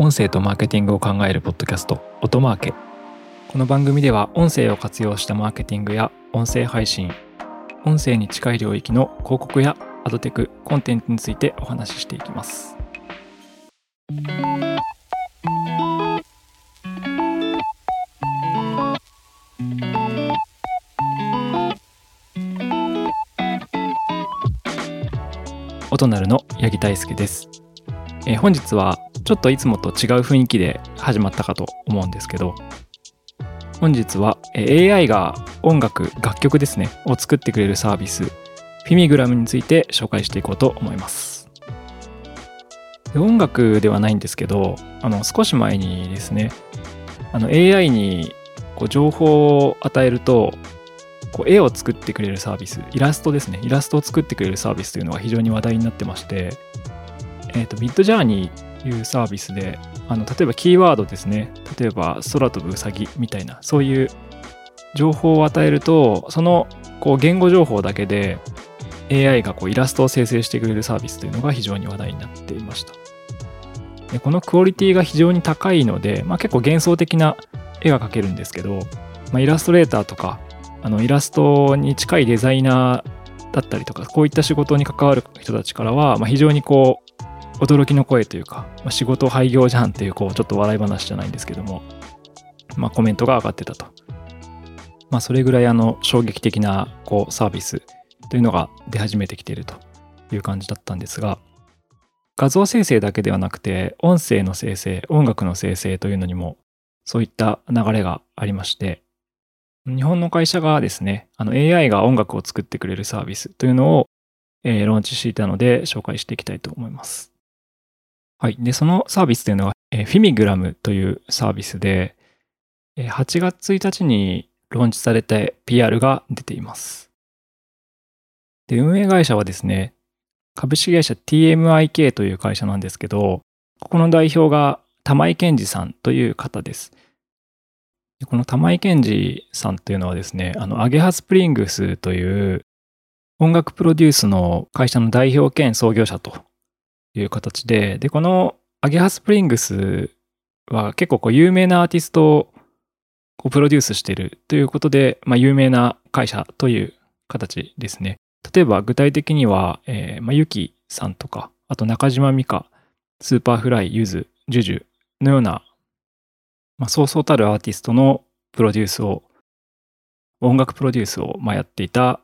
音声とマーケティングを考えるポッドキャスト音マーケ。この番組では音声を活用したマーケティングや音声配信音声に近い領域の広告やアドテクコンテンツについてお話ししていきます。音なるの八木大輔です。え、本日はちょっといつもと違う雰囲気で始まったかと思うんですけど本日は AI が音楽楽曲ですねを作ってくれるサービスフィミグラムについて紹介していこうと思います。音楽ではないんですけどあの少し前にですねあの AI にこう情報を与えるとこう絵を作ってくれるサービスイラストですねイラストを作ってくれるサービスというのが非常に話題になってましてえっ、ー、と、ミッドジャーニーいうサービスで、あの、例えばキーワードですね。例えば、空飛ぶウサギみたいな、そういう情報を与えると、その、こう、言語情報だけで AI がこうイラストを生成してくれるサービスというのが非常に話題になっていました。でこのクオリティが非常に高いので、まあ、結構幻想的な絵が描けるんですけど、まあ、イラストレーターとかあのイラストに近いデザイナーだったりとかこういった仕事に関わる人たちからは、まあ、非常にこう驚きの声というか、まあ、仕事廃業じゃんっていう、こう、ちょっと笑い話じゃないんですけども、まあ、コメントが上がってたと。まあ、それぐらい、あの、衝撃的な、こう、サービスというのが出始めてきているという感じだったんですが、画像生成だけではなくて、音声の生成、音楽の生成というのにも、そういった流れがありまして、日本の会社がですね、あの AI が音楽を作ってくれるサービスというのを、えー、ローンチしていたので紹介していきたいと思います。はい。で、そのサービスというのは、えー、フィミグラムというサービスで、えー、8月1日にローンチされて PR が出ています。で、運営会社はですね、株式会社 TMIK という会社なんですけど、ここの代表が玉井健二さんという方です。でこの玉井健二さんというのはですね、あの、アゲハスプリングスという音楽プロデュースの会社の代表兼創業者という形で、で、このアゲハスプリングスは結構こう有名なアーティストをプロデュースしているということで、まあ、有名な会社という形ですね。例えば具体的には、えー、まあ、ゆきさんとか、あと中島美嘉、スーパーフライ、ゆず、ジュジュのような、まあ、そうそうたるアーティストのプロデュースを、音楽プロデュースをまあやっていた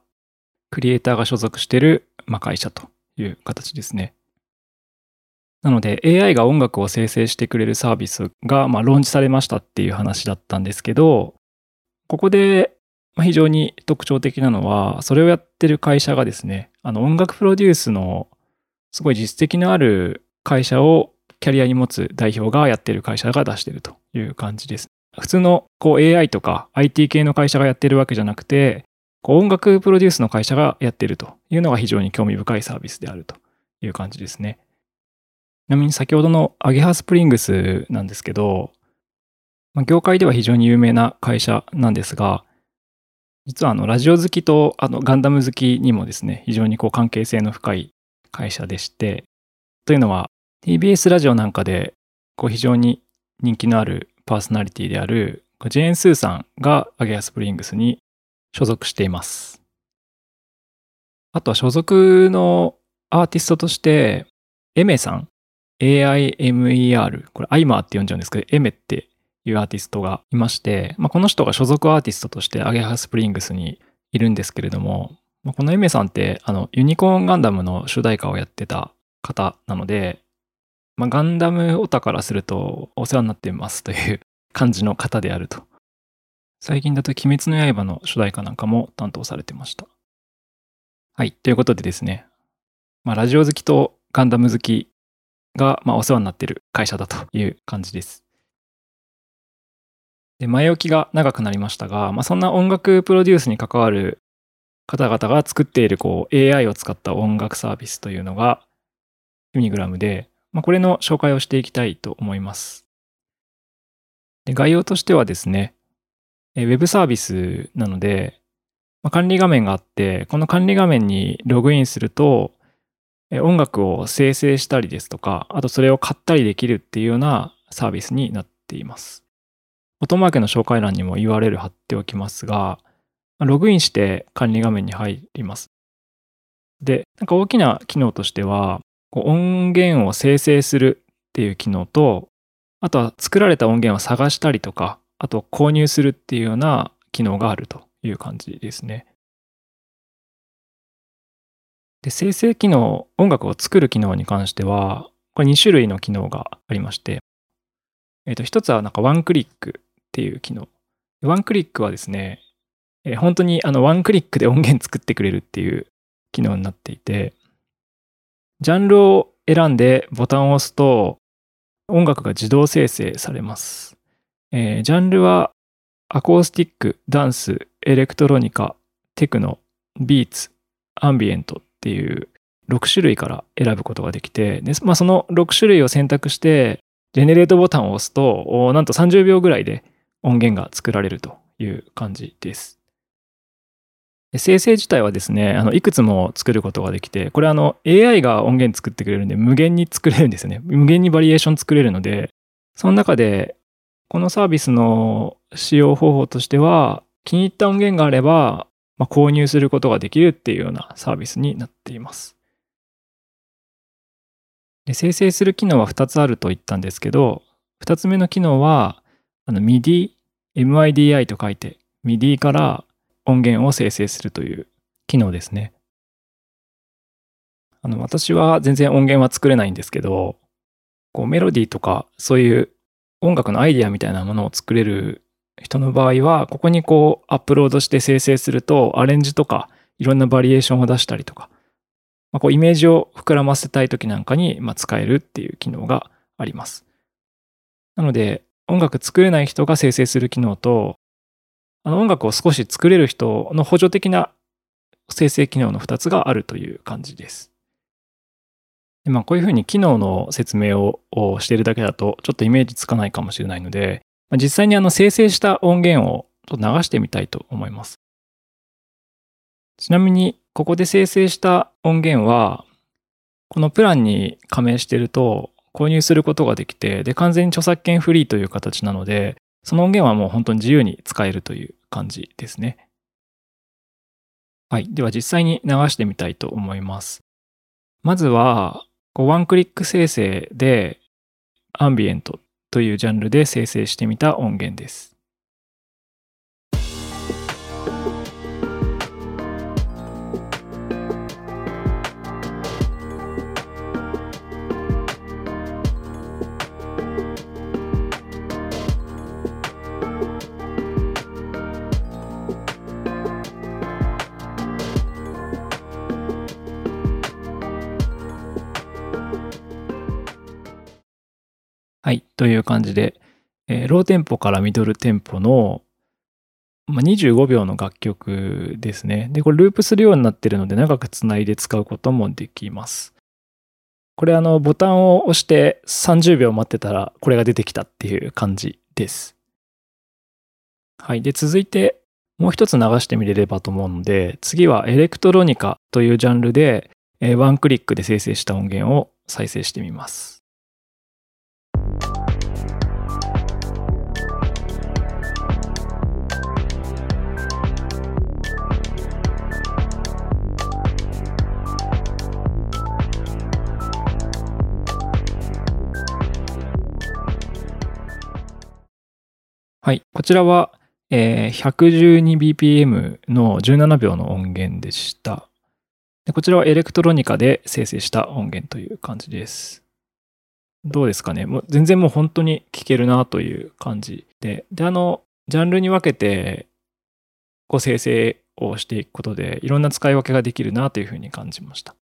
クリエイターが所属している、まあ、会社という形ですね。なので AI が音楽を生成してくれるサービスが、まあ、ローンチされましたっていう話だったんですけど、ここで非常に特徴的なのは、それをやってる会社がですね、あの音楽プロデュースのすごい実績のある会社をキャリアに持つ代表がやってる会社が出してるという感じです。普通のこう AI とか IT 系の会社がやってるわけじゃなくて、こう音楽プロデュースの会社がやってるというのが非常に興味深いサービスであるという感じですね。ちなみに先ほどのアゲハスプリングスなんですけど、業界では非常に有名な会社なんですが、実はあのラジオ好きとあのガンダム好きにもですね、非常にこう関係性の深い会社でして、というのは TBS ラジオなんかでこう非常に人気のあるパーソナリティであるジェーン・スーさんがアゲハスプリングスに所属しています。あとは所属のアーティストとして、エメさん AIMER、これアイマーって呼んじゃうんですけど、エメっていうアーティストがいまして、まあ、この人が所属アーティストとしてアゲハスプリングスにいるんですけれども、まあ、このエメさんってあのユニコーンガンダムの主題歌をやってた方なので、まあ、ガンダムオタからするとお世話になっていますという感じの方であると。最近だと鬼滅の刃の主題歌なんかも担当されてました。はい。ということでですね、まあ、ラジオ好きとガンダム好きが、まあ、お世話になっている会社だという感じです。で前置きが長くなりましたが、まあ、そんな音楽プロデュースに関わる方々が作っているこう AI を使った音楽サービスというのがユニグラムで、まあ、これの紹介をしていきたいと思います。で概要としてはですね、ウェブサービスなので、まあ、管理画面があって、この管理画面にログインすると、音楽を生成したりですとか、あとそれを買ったりできるっていうようなサービスになっています。音マーケの紹介欄にも URL 貼っておきますが、ログインして管理画面に入ります。で、なんか大きな機能としては、音源を生成するっていう機能と、あとは作られた音源を探したりとか、あと購入するっていうような機能があるという感じですね。で、生成機能、音楽を作る機能に関しては、これ2種類の機能がありまして、えっ、ー、と、一つはなんかワンクリックっていう機能。ワンクリックはですね、えー、本当にあのワンクリックで音源作ってくれるっていう機能になっていて、ジャンルを選んでボタンを押すと音楽が自動生成されます。えー、ジャンルはアコースティック、ダンス、エレクトロニカ、テクノ、ビーツ、アンビエントっていう6種類から選ぶことができて、でまあ、その6種類を選択して、ジェネレートボタンを押すと、なんと30秒ぐらいで音源が作られるという感じです。生成自体はですね、あのいくつも作ることができて、これあの AI が音源作ってくれるんで無限に作れるんですよね。無限にバリエーション作れるので、その中でこのサービスの使用方法としては、気に入った音源があれば、まあ、購入することができるっていうようなサービスになっています。で生成する機能は2つあると言ったんですけど、2つ目の機能は、あの MIDI、MIDI と書いて、MIDI から音源を生成するという機能ですね。あの私は全然音源は作れないんですけど、こうメロディーとかそういう音楽のアイディアみたいなものを作れる人の場合は、ここにこうアップロードして生成するとアレンジとかいろんなバリエーションを出したりとか、まあ、こうイメージを膨らませたい時なんかにま使えるっていう機能があります。なので音楽作れない人が生成する機能とあの音楽を少し作れる人の補助的な生成機能の2つがあるという感じです。でまあ、こういうふうに機能の説明をしているだけだとちょっとイメージつかないかもしれないので、実際にあの生成した音源をちょっと流してみたいと思います。ちなみにここで生成した音源はこのプランに加盟してると購入することができてで完全に著作権フリーという形なのでその音源はもう本当に自由に使えるという感じですね。はい。では実際に流してみたいと思います。まずは、ワンクリック生成で、アンビエントというジャンルで生成してみた音源です。はい。という感じで、えー、ローテンポからミドルテンポの、まあ、25秒の楽曲ですね。で、これループするようになってるので長くつないで使うこともできます。これあのボタンを押して30秒待ってたらこれが出てきたっていう感じです。はい。で、続いてもう一つ流してみれればと思うので、次はエレクトロニカというジャンルで、えー、ワンクリックで生成した音源を再生してみます。はい。こちらは、えー、112bpm の17秒の音源でした。でこちらはエレクトロニカで生成した音源という感じです。どうですかね？もう全然もう本当に聴けるなという感じで。で、あの、ジャンルに分けて、こう生成をしていくことで、いろんな使い分けができるなというふうに感じました。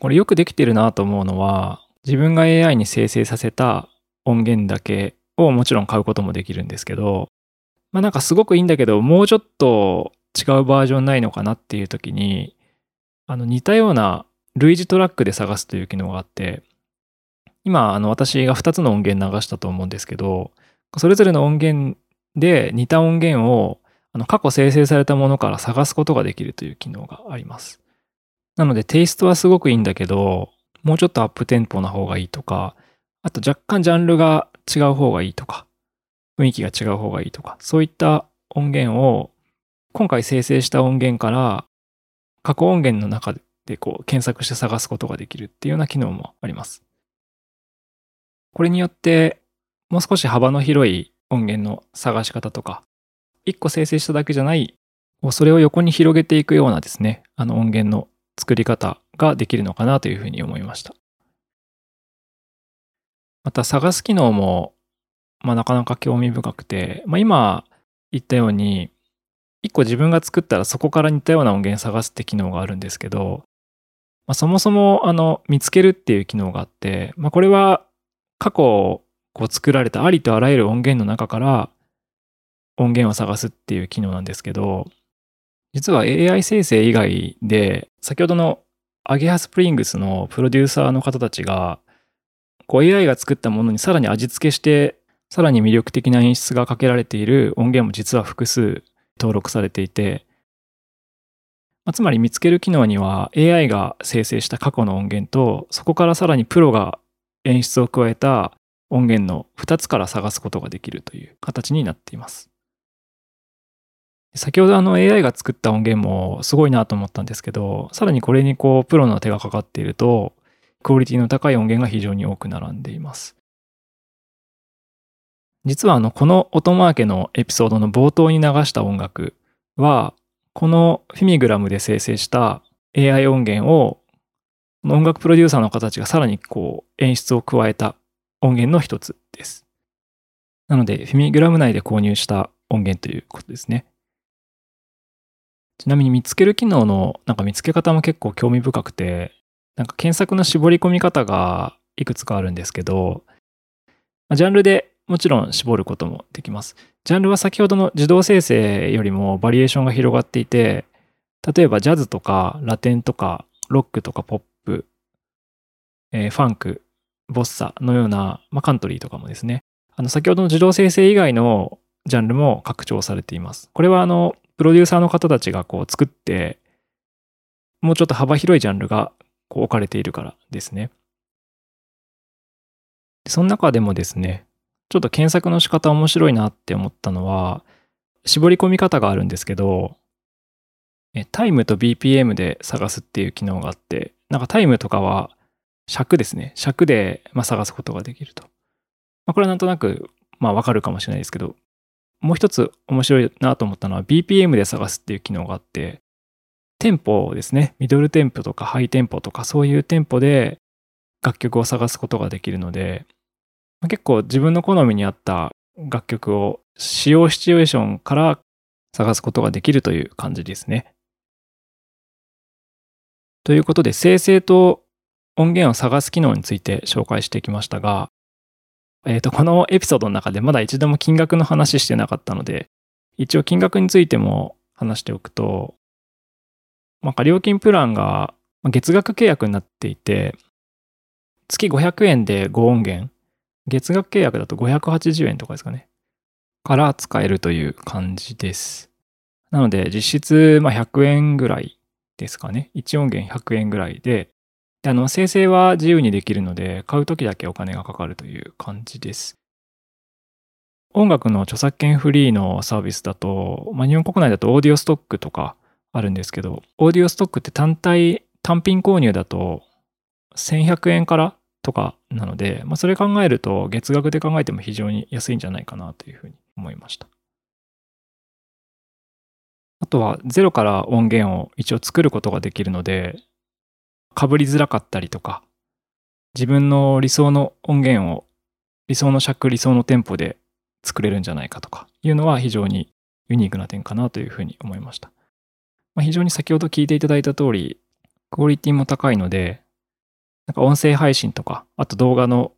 これよくできてるなと思うのは、自分が AI に生成させた音源だけをもちろん買うこともできるんですけど、まあなんかすごくいいんだけど、もうちょっと違うバージョンないのかなっていう時に、あの似たような類似トラックで探すという機能があって、今、あの私が2つの音源流したと思うんですけど、それぞれの音源で似た音源をあの過去生成されたものから探すことができるという機能があります。なのでテイストはすごくいいんだけど、もうちょっとアップテンポな方がいいとか、あと若干ジャンルが違う方がいいとか、雰囲気が違う方がいいとか、そういった音源を今回生成した音源から過去音源の中でこう検索して探すことができるっていうような機能もあります。これによってもう少し幅の広い音源の探し方とか、一個生成しただけじゃない、それを横に広げていくようなですね、あの音源の作り方ができるのかなというふうに思いました。また探す機能も、まあ、なかなか興味深くて、まあ、今言ったように、一個自分が作ったらそこから似たような音源探すって機能があるんですけど、まあ、そもそもあの見つけるっていう機能があって、まあ、これは過去こう作られたありとあらゆる音源の中から音源を探すっていう機能なんですけど、実は AI 生成以外で、先ほどのアゲハスプリングスのプロデューサーの方たちが、こう AI が作ったものにさらに味付けして、さらに魅力的な演出がかけられている音源も実は複数登録されていて、まあ、つまり見つける機能には AI が生成した過去の音源と、そこからさらにプロが演出を加えた音源の2つから探すことができるという形になっています。先ほどあの AI が作った音源もすごいなと思ったんですけど、さらにこれにこうプロの手がかかっていると、クオリティの高い音源が非常に多く並んでいます。実はあのこの音マーケのエピソードの冒頭に流した音楽は、このフィミグラムで生成した AI 音源を音楽プロデューサーの方たちがさらにこう演出を加えた音源の一つです。なので、フィミグラム内で購入した音源ということですね。ちなみに見つける機能のなんか見つけ方も結構興味深くて、なんか検索の絞り込み方がいくつかあるんですけど、ジャンルでもちろん絞ることもできます。ジャンルは先ほどの自動生成よりもバリエーションが広がっていて、例えばジャズとかラテンとかロックとかポップ、えー、ファンク、ボッサのような、まあ、カントリーとかもですね、あの先ほどの自動生成以外のジャンルも拡張されています。これはあの、プロデューサーの方たちがこう作って、もうちょっと幅広いジャンルがこう置かれているからですね。その中でもですね、ちょっと検索の仕方面白いなって思ったのは、絞り込み方があるんですけど、タイムと BPM で探すっていう機能があって、なんかタイムとかは尺ですね。尺で、ま、探すことができると。まあ、これはなんとなく、まあ、わかるかもしれないですけど、もう一つ面白いなと思ったのは BPM で探すっていう機能があって、テンポですね。ミドルテンポとかハイテンポとかそういうテンポで楽曲を探すことができるので、結構自分の好みに合った楽曲を使用シチュエーションから探すことができるという感じですね。ということで、生成と音源を探す機能について紹介してきましたが、えっ、ー、と、このエピソードの中でまだ一度も金額の話してなかったので、一応金額についても話しておくと、なんか料金プランが月額契約になっていて、月500円で5音源、月額契約だと580円とかですかね、から使えるという感じです。なので実質ま100円ぐらいですかね。1音源100円ぐらいで、であの生成は自由にできるので、買うときだけお金がかかるという感じです。音楽の著作権フリーのサービスだと、まあ、日本国内だとオーディオストックとかあるんですけど、オーディオストックって単体、単品購入だと1100円からとかなので、まあ、それ考えると月額で考えても非常に安いんじゃないかなというふうに思いました。あとはゼロから音源を一応作ることができるので、かぶりづらかったりとか、自分の理想の音源を理想の尺、理想のテンポで作れるんじゃないかとかいうのは非常にユニークな点かなというふうに思いました。まあ、非常に先ほど聞いていただいた通り、クオリティも高いので、なんか音声配信とか、あと動画の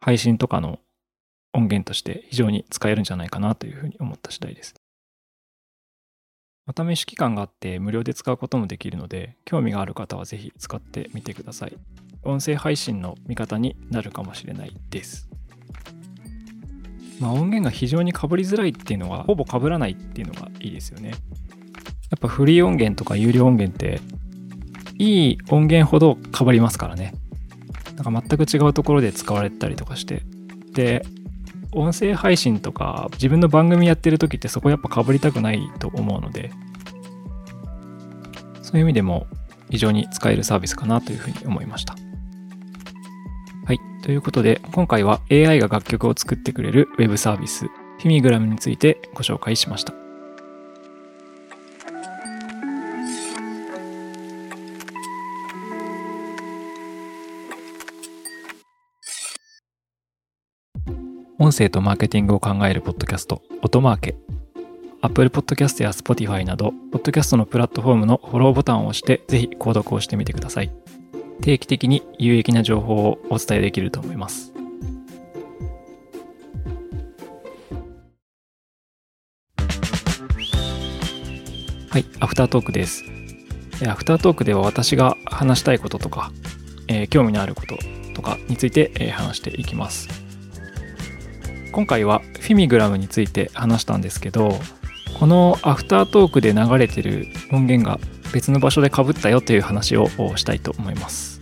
配信とかの音源として非常に使えるんじゃないかなというふうに思った次第です。お試し期間があって無料で使うこともできるので、興味がある方はぜひ使ってみてください。音声配信の味方になるかもしれないです。まあ、音源が非常にかぶりづらいっていうのは、ほぼかぶらないっていうのがいいですよね。やっぱフリー音源とか有料音源って、いい音源ほどかぶりますからね。なんか全く違うところで使われたりとかしてで音声配信とか自分の番組やってる時ってそこやっぱかぶりたくないと思うのでそういう意味でも非常に使えるサービスかなというふうに思いました。はい。ということで、今回は AI が楽曲を作ってくれる Web サービス、フィミグラムについてご紹介しました。音声とマーケティングを考えるポッドキャスト、音マーケ。Apple Podcast や Spotify など、ポッドキャストのプラットフォームのフォローボタンを押して、ぜひ購読をしてみてください。定期的に有益な情報をお伝えできると思います。はい、アフタートークです。アフタートークでは私が話したいこととか、えー、興味のあることとかについて、えー、話していきます。今回はフィミグラムについて話したんですけどこのアフタートークで流れてる音源が別の場所でかぶったよという話をしたいと思います、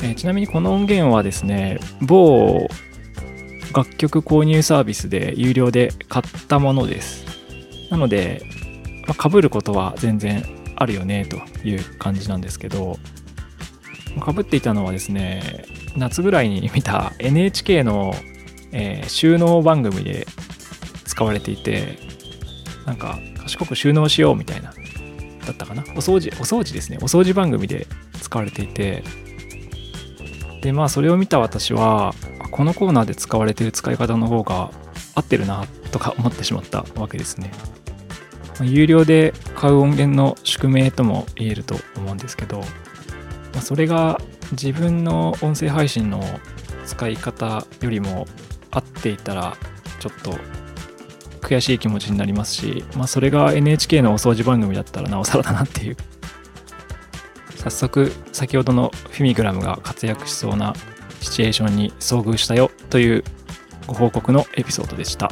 え、ちなみにこの音源はですね某楽曲購入サービスで有料で買ったものです。なので、まあ、ることは全然あるよねという感じなんですけどかぶっていたのはですね夏ぐらいに見た NHK のえー、収納番組で使われていてなんか賢く収納しようみたいなだったかな？お掃除お掃除ですね。お掃除番組で使われていて。でまあそれを見た私はこのコーナーで使われている使い方の方が合ってるなとか思ってしまったわけですね。有料で買う音源の宿命とも言えると思うんですけどそれが自分の音声配信の使い方よりも合っていたらちょっと悔しい気持ちになりますし、まあ、それが NHK のお掃除番組だったらなおさらだなっていう早速先ほどのフィミグラムが活躍しそうなシチュエーションに遭遇したよというご報告のエピソードでした。